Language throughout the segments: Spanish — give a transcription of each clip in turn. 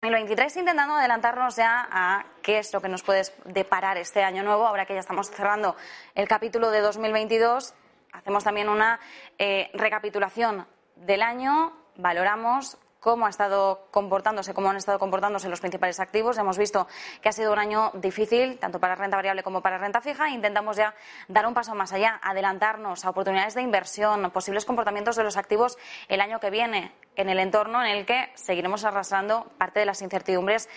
2023 intentando adelantarnos ya a qué es lo que nos puede deparar este año nuevo, ahora que ya estamos cerrando el capítulo de 2022. Hacemos también una eh, recapitulación del año, valoramos cómo ha estado comportándose, cómo han estado comportándose los principales activos. Hemos visto que ha sido un año difícil, tanto para renta variable como para renta fija. Intentamos ya dar un paso más allá, adelantarnos a oportunidades de inversión, posibles comportamientos de los activos el año que viene, en el entorno en el que seguiremos arrastrando parte de las incertidumbres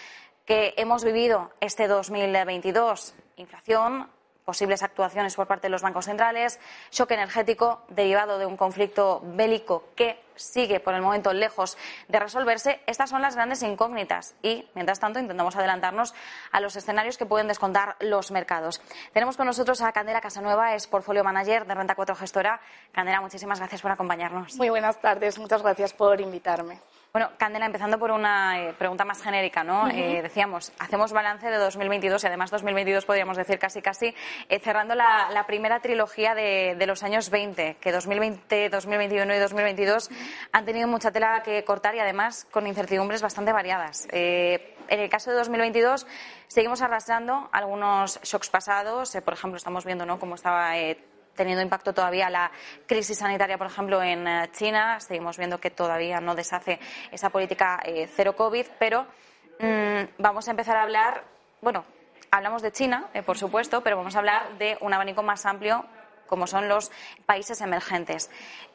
que hemos vivido este 2022. Inflación, posibles actuaciones por parte de los bancos centrales, shock energético derivado de un conflicto bélico que sigue por el momento lejos de resolverse. Estas son las grandes incógnitas y, mientras tanto, intentamos adelantarnos a los escenarios que pueden descontar los mercados. Tenemos con nosotros a Candela Casanueva, es portfolio manager de Renta 4 Gestora. Candela, muchísimas gracias por acompañarnos. Muy buenas tardes, muchas gracias por invitarme. Bueno, Candela, empezando por una eh, pregunta más genérica, ¿no? Eh, decíamos, hacemos balance de 2022 y además 2022 podríamos decir casi casi eh, cerrando la, primera trilogía de, los años 20, que 2020, 2021 y 2022 han tenido mucha tela que cortar y además con incertidumbres bastante variadas. en el caso de 2022 seguimos arrastrando algunos shocks pasados, por ejemplo, estamos viendo ¿no? cómo estaba teniendo impacto todavía la crisis sanitaria, por ejemplo, en eh, China. Seguimos viendo que todavía no deshace esa política eh, cero COVID, pero mm, vamos a empezar a hablar, bueno, hablamos de China, eh, por supuesto, pero vamos a hablar de un abanico más amplio como son los países emergentes.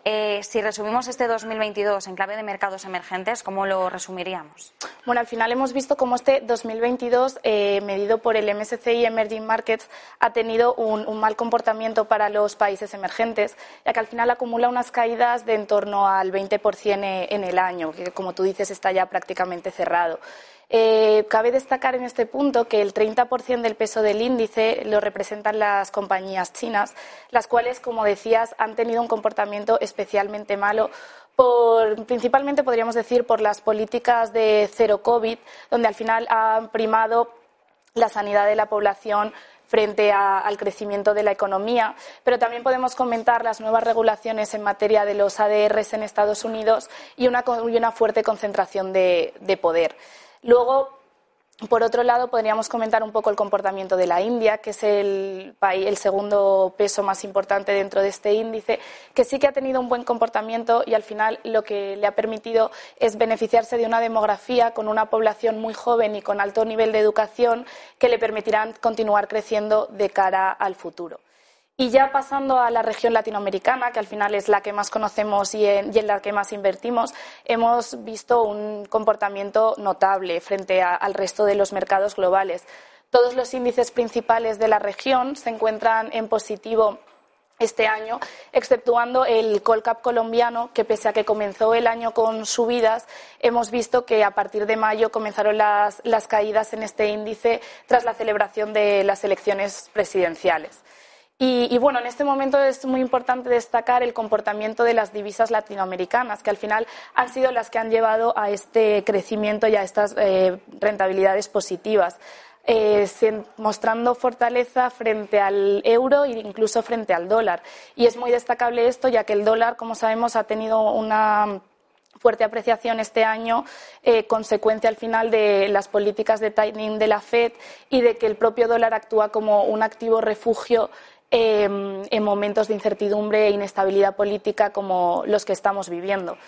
Eh, si resumimos este 2022 en clave de mercados emergentes, ¿cómo lo resumiríamos? Bueno, al final hemos visto cómo este 2022, eh, medido por el MSCI Emerging Markets, ha tenido un, mal comportamiento para los países emergentes, ya que al final acumula unas caídas de en torno al 20% en el año, que como tú dices está ya prácticamente cerrado. Eh, cabe destacar en este punto que el 30% del peso del índice lo representan las compañías chinas, las cuales, como decías, han tenido un comportamiento especialmente malo principalmente podríamos decir por las políticas de cero COVID, donde al final han primado la sanidad de la población frente al crecimiento de la economía, pero también podemos comentar las nuevas regulaciones en materia de los ADRs en Estados Unidos y una, fuerte concentración de poder. Luego, por otro lado, podríamos comentar un poco el comportamiento de la India, que es el, el segundo peso más importante dentro de este índice, que sí que ha tenido un buen comportamiento y al final lo que le ha permitido es beneficiarse de una demografía con una población muy joven y con alto nivel de educación que le permitirán continuar creciendo de cara al futuro. Y ya pasando a la región latinoamericana, que al final es la que más conocemos y en, la que más invertimos, hemos visto un comportamiento notable frente al resto de los mercados globales. Todos los índices principales de la región se encuentran en positivo este año, exceptuando el Colcap colombiano, que pese a que comenzó el año con subidas, hemos visto que a partir de mayo comenzaron las caídas en este índice tras la celebración de las elecciones presidenciales. Y, bueno, en este momento es muy importante destacar el comportamiento de las divisas latinoamericanas, que al final han sido las que han llevado a este crecimiento y a estas eh, rentabilidades positivas. Eh, mostrando fortaleza frente al euro e incluso frente al dólar. Y es muy destacable esto, ya que el dólar, como sabemos, ha tenido una fuerte apreciación este año, eh, consecuencia al final de las políticas de tightening de la Fed y de que el propio dólar actúa como un activo refugio Em, en momentos de incertidumbre e inestabilidad política como los que estamos viviendo.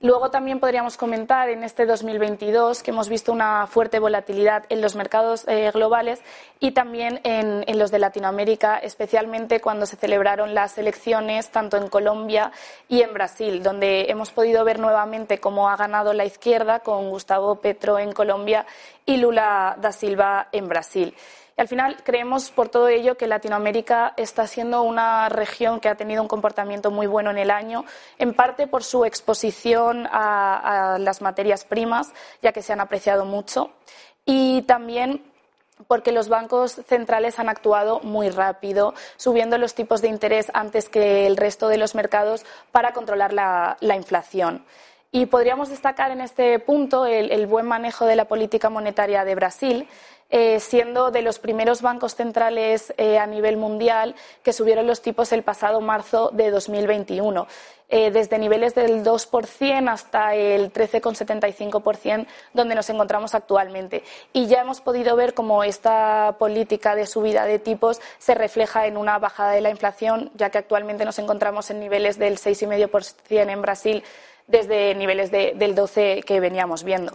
Luego también podríamos comentar en este 2022 que hemos visto una fuerte volatilidad en los mercados eh, globales y también en, los de Latinoamérica, especialmente cuando se celebraron las elecciones tanto en Colombia y en Brasil, donde hemos podido ver nuevamente cómo ha ganado la izquierda con Gustavo Petro en Colombia y Lula da Silva en Brasil. Al final creemos por todo ello que Latinoamérica está siendo una región que ha tenido un comportamiento muy bueno en el año, en parte por su exposición a, las materias primas, ya que se han apreciado mucho y también porque los bancos centrales han actuado muy rápido, subiendo los tipos de interés antes que el resto de los mercados para controlar la, inflación. Y podríamos destacar en este punto el, buen manejo de la política monetaria de Brasil, eh, siendo de los primeros bancos centrales eh, a nivel mundial que subieron los tipos el pasado marzo de 2021. Eh, desde niveles del 2% hasta el 13,75% donde nos encontramos actualmente. Y ya hemos podido ver cómo esta política de subida de tipos se refleja en una bajada de la inflación, ya que actualmente nos encontramos en niveles del 6,5% en Brasil desde niveles del 12% que veníamos viendo.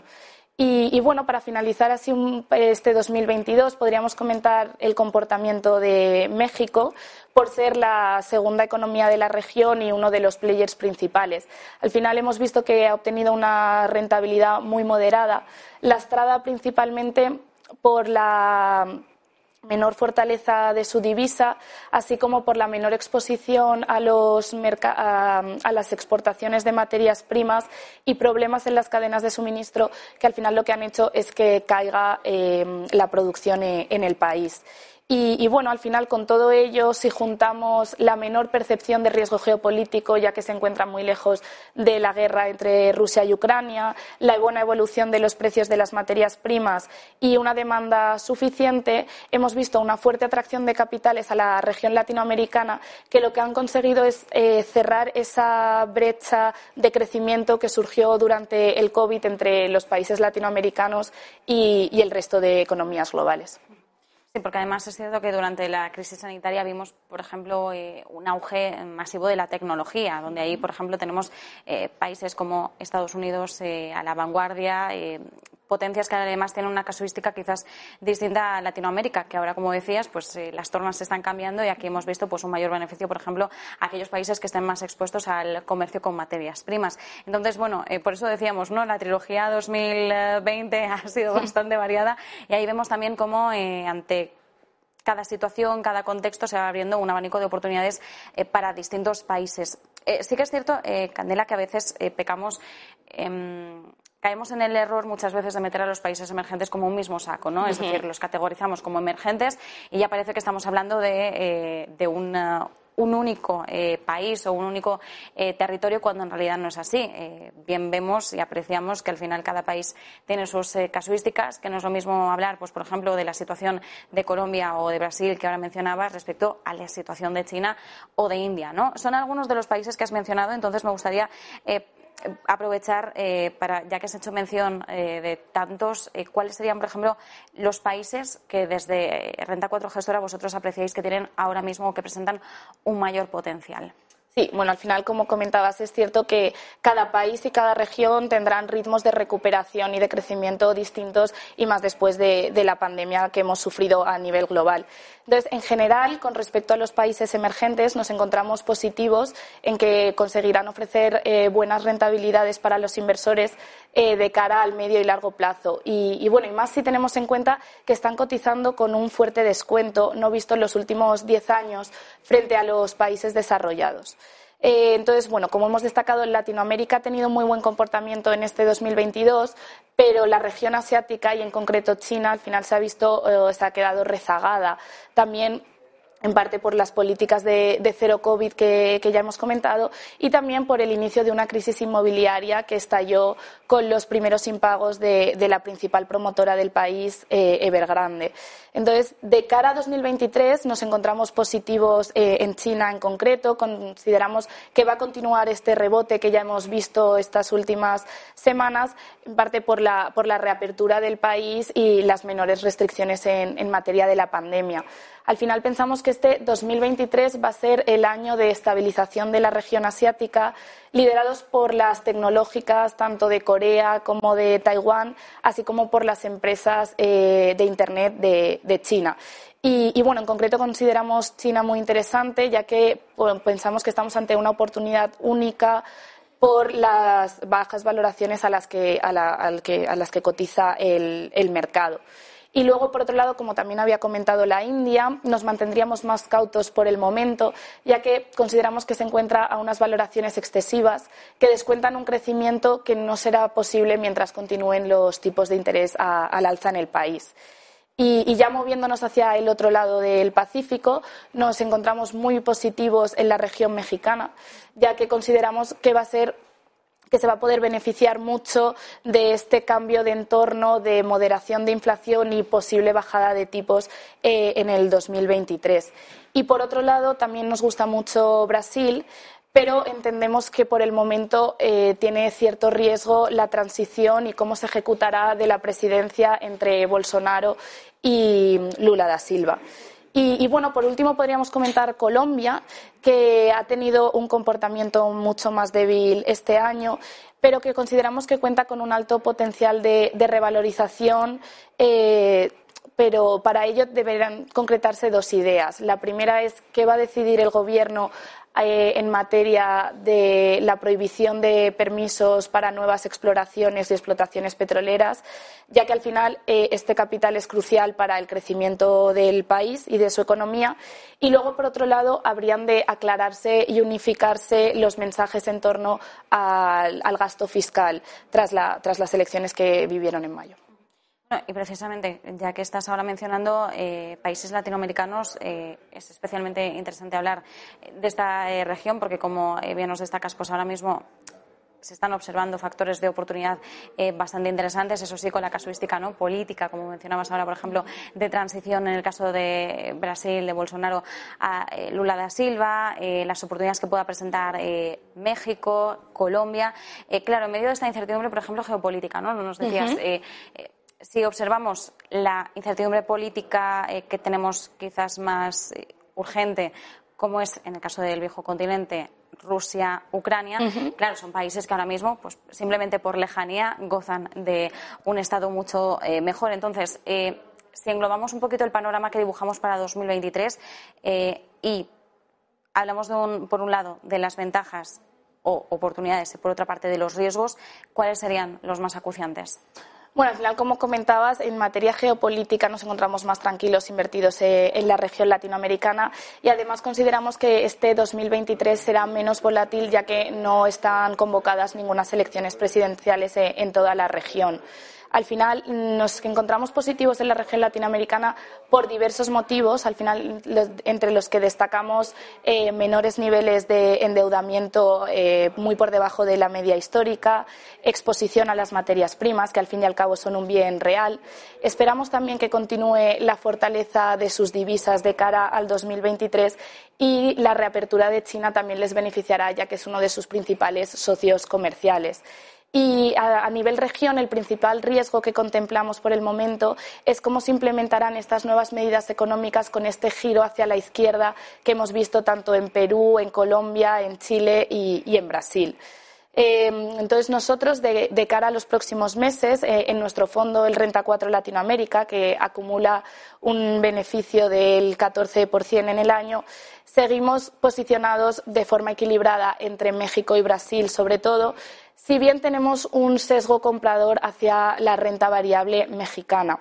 Y, bueno, para finalizar así este 2022, podríamos comentar el comportamiento de México por ser la segunda economía de la región y uno de los players principales. Al final hemos visto que ha obtenido una rentabilidad muy moderada, lastrada principalmente por la menor fortaleza de su divisa, así como por la menor exposición a, los las exportaciones de materias primas y problemas en las cadenas de suministro que al final lo que han hecho es que caiga eh, la producción eh, en el país. Y, bueno, al final, con todo ello, si juntamos la menor percepción de riesgo geopolítico, ya que se encuentra muy lejos de la guerra entre Rusia y Ucrania, la buena evolución de los precios de las materias primas y una demanda suficiente, hemos visto una fuerte atracción de capitales a la región latinoamericana que lo que han conseguido es eh, cerrar esa brecha de crecimiento que surgió durante el COVID entre los países latinoamericanos y el resto de economías globales. Sí, porque además es cierto que durante la crisis sanitaria vimos, por ejemplo, eh, un auge masivo de la tecnología, donde ahí, por ejemplo, tenemos eh, países como Estados Unidos eh, a la vanguardia, potencias que además tienen una casuística quizás distinta a Latinoamérica, que ahora, como decías, pues las tornas se están cambiando y aquí hemos visto pues un mayor beneficio, por ejemplo, a aquellos países que estén más expuestos al comercio con materias primas. Entonces, bueno, por eso decíamos, ¿no? La trilogía 2020 ha sido bastante variada y ahí vemos también cómo ante cada situación, cada contexto se va abriendo un abanico de oportunidades eh, para distintos países. Eh, sí que es cierto, eh, Candela, que a veces pecamos caemos en el error muchas veces de meter a los países emergentes como un mismo saco, ¿no? Es decir, los categorizamos como emergentes y ya parece que estamos hablando de, de una un único eh, país o un único eh, territorio cuando en realidad no es así. Eh, bien vemos y apreciamos que al final cada país tiene sus casuísticas, que no es lo mismo hablar, pues por ejemplo, de la situación de Colombia o de Brasil que ahora mencionabas respecto a la situación de China o de India, ¿no? Son algunos de los países que has mencionado, entonces me gustaría aprovechar eh, para, ya que has hecho mención eh, de tantos, eh, cuáles serían, por ejemplo, los países que desde Renta 4 Gestora vosotros apreciáis que tienen ahora mismo que presentan un mayor potencial. Sí, bueno, al final, como comentabas, es cierto que cada país y cada región tendrán ritmos de recuperación y de crecimiento distintos y más después de, la pandemia que hemos sufrido a nivel global. Entonces, en general, con respecto a los países emergentes, nos encontramos positivos en que conseguirán ofrecer eh, buenas rentabilidades para los inversores eh, de cara al medio y largo plazo. Y, y, bueno, y más si tenemos en cuenta que están cotizando con un fuerte descuento no visto en los últimos diez años frente a los países desarrollados. Eh, entonces, bueno, como hemos destacado, Latinoamérica ha tenido muy buen comportamiento en este 2022, pero la región asiática y en concreto China al final se ha visto, eh, se ha quedado rezagada. También en parte por las políticas de, cero COVID que, ya hemos comentado y también por el inicio de una crisis inmobiliaria que estalló con los primeros impagos de, la principal promotora del país, eh, Evergrande. Entonces, de cara a 2023 nos encontramos positivos eh, en China en concreto. Consideramos que va a continuar este rebote que ya hemos visto estas últimas semanas, en parte por la, por la reapertura del país y las menores restricciones en materia de la pandemia. Al final pensamos que este 2023 va a ser el año de estabilización de la región asiática, liderados por las tecnológicas tanto de Corea como de Taiwán, así como por las empresas eh, de Internet de, China. Y, bueno, en concreto consideramos China muy interesante, ya que pensamos que estamos ante una oportunidad única por las bajas valoraciones a las que, a las que cotiza el mercado. Y luego, por otro lado, como también había comentado la India, nos mantendríamos más cautos por el momento, ya que consideramos que se encuentra a unas valoraciones excesivas que descuentan un crecimiento que no será posible mientras continúen los tipos de interés al alza en el país. Y, ya moviéndonos hacia el otro lado del Pacífico, nos encontramos muy positivos en la región mexicana, ya que consideramos que va a ser que se va a poder beneficiar mucho de este cambio de entorno, de moderación de inflación y posible bajada de tipos eh, en el 2023. Y por otro lado, también nos gusta mucho Brasil, pero entendemos que por el momento eh, tiene cierto riesgo la transición y cómo se ejecutará de la presidencia entre Bolsonaro y Lula da Silva. Y, bueno, por último podríamos comentar Colombia, que ha tenido un comportamiento mucho más débil este año, pero que consideramos que cuenta con un alto potencial de, revalorización. Eh, pero para ello deberán concretarse dos ideas. La primera es qué va a decidir el Gobierno eh, en materia de la prohibición de permisos para nuevas exploraciones y explotaciones petroleras, ya que al final eh, este capital es crucial para el crecimiento del país y de su economía. Y luego, por otro lado, habrían de aclararse y unificarse los mensajes en torno al, gasto fiscal tras las elecciones que vivieron en mayo. Y precisamente, ya que estás ahora mencionando eh, países latinoamericanos, eh, es especialmente interesante hablar de esta eh, región porque, como bien nos destacas, pues ahora mismo se están observando factores de oportunidad bastante interesantes, eso sí, con la casuística no política, como mencionabas ahora, por ejemplo, de transición en el caso de Brasil, de Bolsonaro a Lula da Silva, las oportunidades que pueda presentar México, Colombia. claro, en medio de esta incertidumbre, por ejemplo, geopolítica, ¿no? Nos decías si observamos la incertidumbre política eh, que tenemos quizás más eh, urgente, como es en el caso del viejo continente, Rusia, Ucrania, claro, son países que ahora mismo, pues simplemente por lejanía, gozan de un estado mucho eh, mejor. Entonces, si englobamos un poquito el panorama que dibujamos para 2023 y hablamos, por un lado, de las ventajas o oportunidades y, por otra parte, de los riesgos, ¿cuáles serían los más acuciantes? Bueno, al final, como comentabas, en materia geopolítica nos encontramos más tranquilos invertidos eh, en la región latinoamericana. Y además consideramos que este 2023 será menos volátil ya que no están convocadas ninguna elecciones presidenciales eh, en toda la región al final nos encontramos positivos en la región latinoamericana por diversos motivos, al final entre los que destacamos eh, menores niveles de endeudamiento eh, muy por debajo de la media histórica, exposición a las materias primas, que al fin y al cabo son un bien real. Esperamos también que continúe la fortaleza de sus divisas de cara al 2023 y la reapertura de China también les beneficiará, ya que es uno de sus principales socios comerciales. Y a, nivel región, el principal riesgo que contemplamos por el momento es cómo se implementarán estas nuevas medidas económicas con este giro hacia la izquierda que hemos visto tanto en Perú, en Colombia, en Chile y, en Brasil. Em, entonces, nosotros, de, cara a los próximos meses, eh, en nuestro fondo, el Renta 4 Latinoamérica, que acumula un beneficio del 14% en el año, seguimos posicionados de forma equilibrada entre México y Brasil, sobre todo, si bien tenemos un sesgo comprador hacia la renta variable mexicana.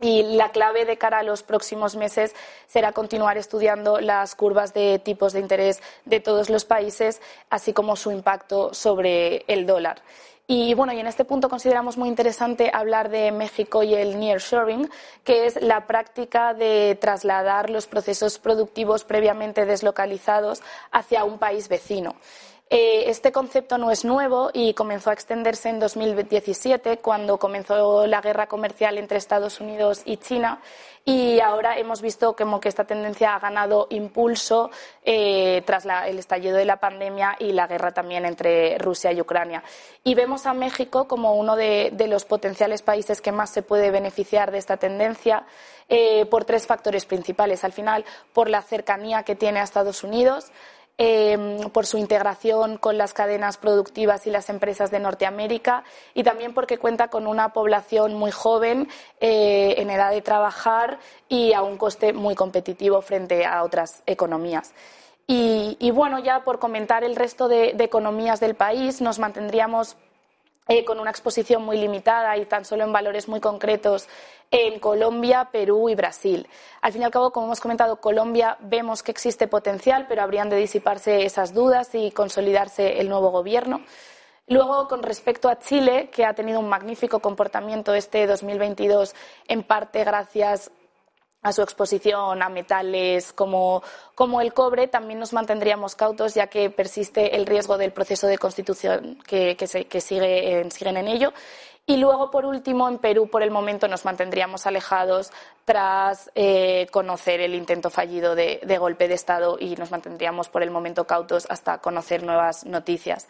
Y la clave de cara a los próximos meses será continuar estudiando las curvas de tipos de interés de todos los países, así como su impacto sobre el dólar. Y bueno, y en este punto consideramos muy interesante hablar de México y el nearshoring, que es la práctica de trasladar los procesos productivos previamente deslocalizados hacia un país vecino. Eh, este concepto no es nuevo y comenzó a extenderse en 2017, cuando comenzó la guerra comercial entre Estados Unidos y China. Y ahora hemos visto como que esta tendencia ha ganado impulso eh, tras el estallido de la pandemia y la guerra también entre Rusia y Ucrania. Y vemos a México como uno de, los potenciales países que más se puede beneficiar de esta tendencia eh, por tres factores principales. Al final, por la cercanía que tiene a Estados Unidos, Em, por su integración con las cadenas productivas y las empresas de Norteamérica y también porque cuenta con una población muy joven eh, en edad de trabajar y a un coste muy competitivo frente a otras economías. Y, bueno, ya por comentar el resto de, economías del país, nos mantendríamos eh, con una exposición muy limitada y tan solo en valores muy concretos en Colombia, Perú y Brasil. Al fin y al cabo, como hemos comentado, Colombia vemos que existe potencial, pero habrían de disiparse esas dudas y consolidarse el nuevo gobierno. Luego, con respecto a Chile, que ha tenido un magnífico comportamiento este 2022, en parte gracias a su exposición a metales como, el cobre, también nos mantendríamos cautos ya que persiste el riesgo del proceso de constitución que, sigue, siguen en ello. Y luego, por último, en Perú, por el momento, nos mantendríamos alejados tras eh, conocer el intento fallido de, golpe de Estado y nos mantendríamos, por el momento, cautos hasta conocer nuevas noticias.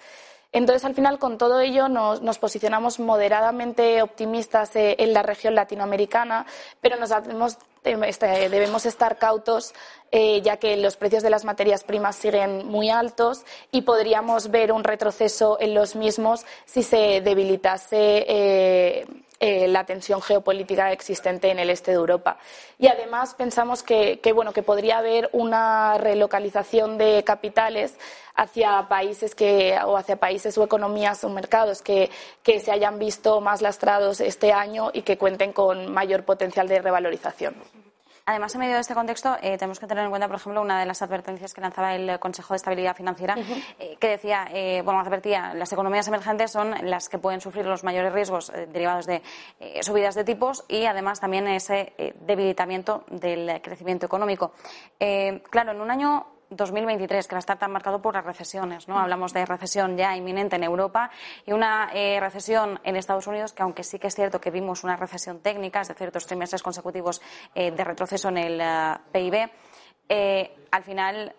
Entonces, al final, con todo ello, nos, posicionamos moderadamente optimistas eh, en la región latinoamericana, pero nos debemos, este, debemos estar cautos, eh, ya que los precios de las materias primas siguen muy altos y podríamos ver un retroceso en los mismos si se debilitase. Eh, eh, la tensión geopolítica existente en el este de Europa. Y además pensamos que, bueno, que podría haber una relocalización de capitales hacia países que, o hacia países o economías o mercados que, que se hayan visto más lastrados este año y que cuenten con mayor potencial de revalorización. Además, en medio de este contexto, eh, tenemos que tener en cuenta, por ejemplo, una de las advertencias que lanzaba el Consejo de Estabilidad Financiera, eh, que decía, eh, bueno, advertía, las economías emergentes son las que pueden sufrir los mayores riesgos derivados de subidas de tipos y, además, también ese debilitamiento del crecimiento económico. claro, en un año 2023, que va a estar tan marcado por las recesiones. ¿no? Hablamos de recesión ya inminente en Europa y una eh, recesión en Estados Unidos, que aunque sí que es cierto que vimos una recesión técnica, es decir, dos trimestres consecutivos eh, de retroceso en el eh, PIB, al final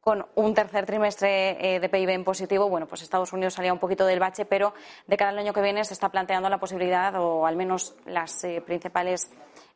con un tercer trimestre de PIB en positivo, bueno, pues Estados Unidos salía un poquito del bache, pero de cara al año que viene se está planteando la posibilidad, o al menos las principales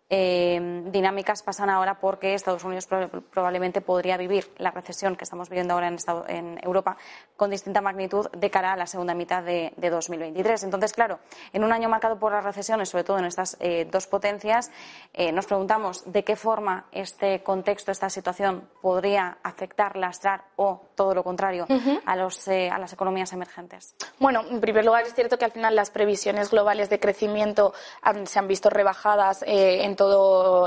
eh, dinámicas pasan ahora porque Estados Unidos probablemente podría vivir la recesión que estamos viviendo ahora en, Europa con distinta magnitud de cara a la segunda mitad de, 2023. Entonces, claro, en un año marcado por las recesiones, sobre todo en estas eh, dos potencias, eh, nos preguntamos de qué forma este contexto, esta situación podría afectar, lastrar o todo lo contrario a, los, a las economías emergentes. Bueno, en primer lugar es cierto que al final las previsiones globales de crecimiento se han visto rebajadas en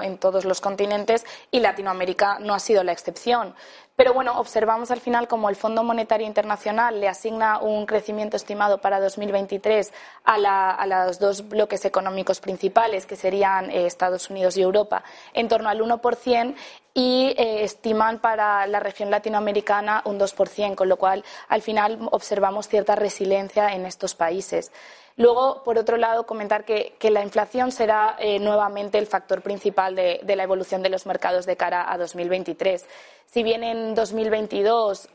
en, todos los continentes y Latinoamérica no ha sido la excepción. Pero bueno, observamos al final como el Fondo Monetario Internacional le asigna un crecimiento estimado para 2023 a, a los dos bloques económicos principales, que serían eh, Estados Unidos y Europa, en torno al 1% y eh, estiman para la región latinoamericana un 2%, con lo cual al final observamos cierta resiliencia en estos países. Luego, por otro lado, comentar que, la inflación será eh, nuevamente el factor principal de, la evolución de los mercados de cara a 2023. Si bien en 2022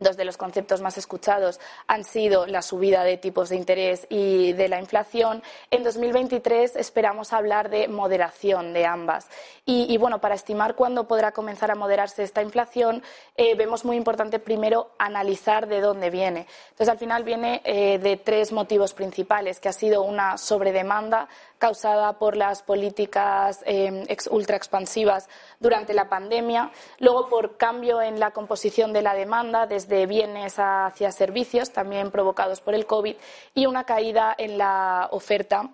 Dos de los conceptos más escuchados han sido la subida de tipos de interés y de la inflación. En 2023 esperamos hablar de moderación de ambas. Y, bueno, para estimar cuándo podrá comenzar a moderarse esta inflación, eh, vemos muy importante primero analizar de dónde viene. Entonces, al final viene eh, de tres motivos principales, que ha sido una sobredemanda causada por las políticas eh, ultra expansivas durante la pandemia, luego por cambio en la composición de la demanda desde bienes hacia servicios, también provocados por el COVID, y una caída en la oferta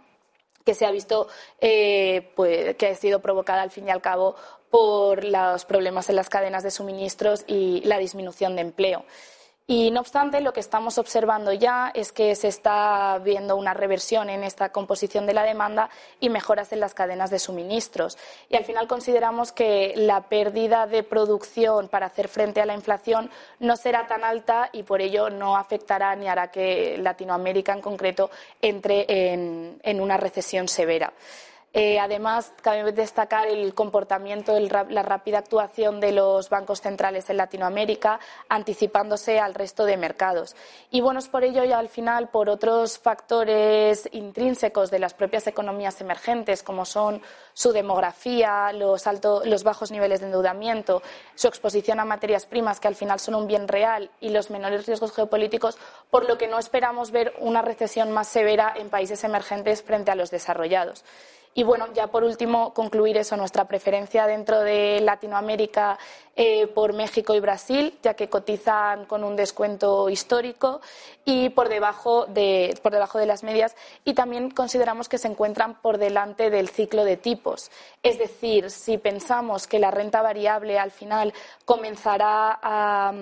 que se ha visto eh, pues, que ha sido provocada al fin y al cabo por los problemas en las cadenas de suministros y la disminución de empleo. Y no obstante, lo que estamos observando ya es que se está viendo una reversión en esta composición de la demanda y mejoras en las cadenas de suministros. Y al final consideramos que la pérdida de producción para hacer frente a la inflación no será tan alta y por ello no afectará ni hará que Latinoamérica en concreto entre en, en una recesión severa. Eh, además, cabe destacar el comportamiento, la rápida actuación de los bancos centrales en Latinoamérica, anticipándose al resto de mercados. Y bueno, es por ello y al final por otros factores intrínsecos de las propias economías emergentes, como son su demografía, los bajos niveles de endeudamiento, su exposición a materias primas, que al final son un bien real, y los menores riesgos geopolíticos, por lo que no esperamos ver una recesión más severa en países emergentes frente a los desarrollados. Y bueno, ya por último, concluir eso, nuestra preferencia dentro de Latinoamérica eh, por México y Brasil, ya que cotizan con un descuento histórico y por debajo, de, por debajo de las medias. Y también consideramos que se encuentran por delante del ciclo de tipos. Es decir, si pensamos que la renta variable al final comenzará a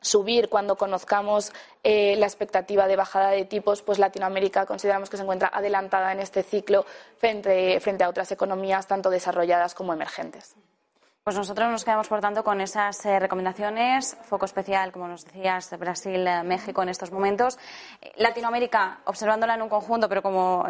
subir cuando conozcamos eh, la expectativa de bajada de tipos, pues Latinoamérica consideramos que se encuentra adelantada en este ciclo frente, frente a otras economías tanto desarrolladas como emergentes. Pues nosotros nos quedamos, por tanto, con esas eh, recomendaciones. Foco especial, como nos decías, Brasil, eh, México en estos momentos. Latinoamérica, observándola en un conjunto, pero como,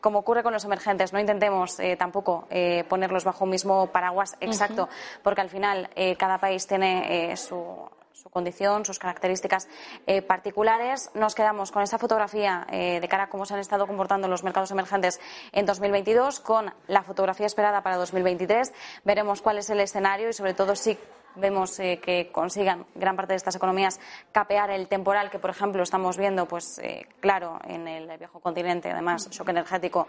como ocurre con los emergentes, no intentemos tampoco ponerlos bajo un mismo paraguas exacto, porque al final cada país tiene su su condición, sus características eh, particulares. Nos quedamos con esta fotografía eh, de cara a cómo se han estado comportando los mercados emergentes en 2022, con la fotografía esperada para 2023. Veremos cuál es el escenario y, sobre todo, si vemos eh, que consigan gran parte de estas economías capear el temporal que, por ejemplo, estamos viendo, pues claro, en el viejo continente, además, shock energético,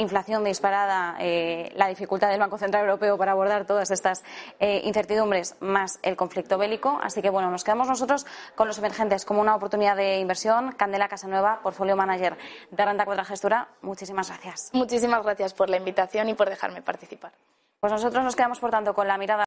inflación disparada, eh, la dificultad del Banco Central Europeo para abordar todas estas eh, incertidumbres, más el conflicto bélico. Así que, bueno, nos quedamos nosotros con los emergentes como una oportunidad de inversión. Candela Casanueva, Portfolio Manager de Renta Cuadra Gestura, muchísimas gracias. Muchísimas gracias por la invitación y por dejarme participar. Pues nosotros nos quedamos, por tanto, con la mirada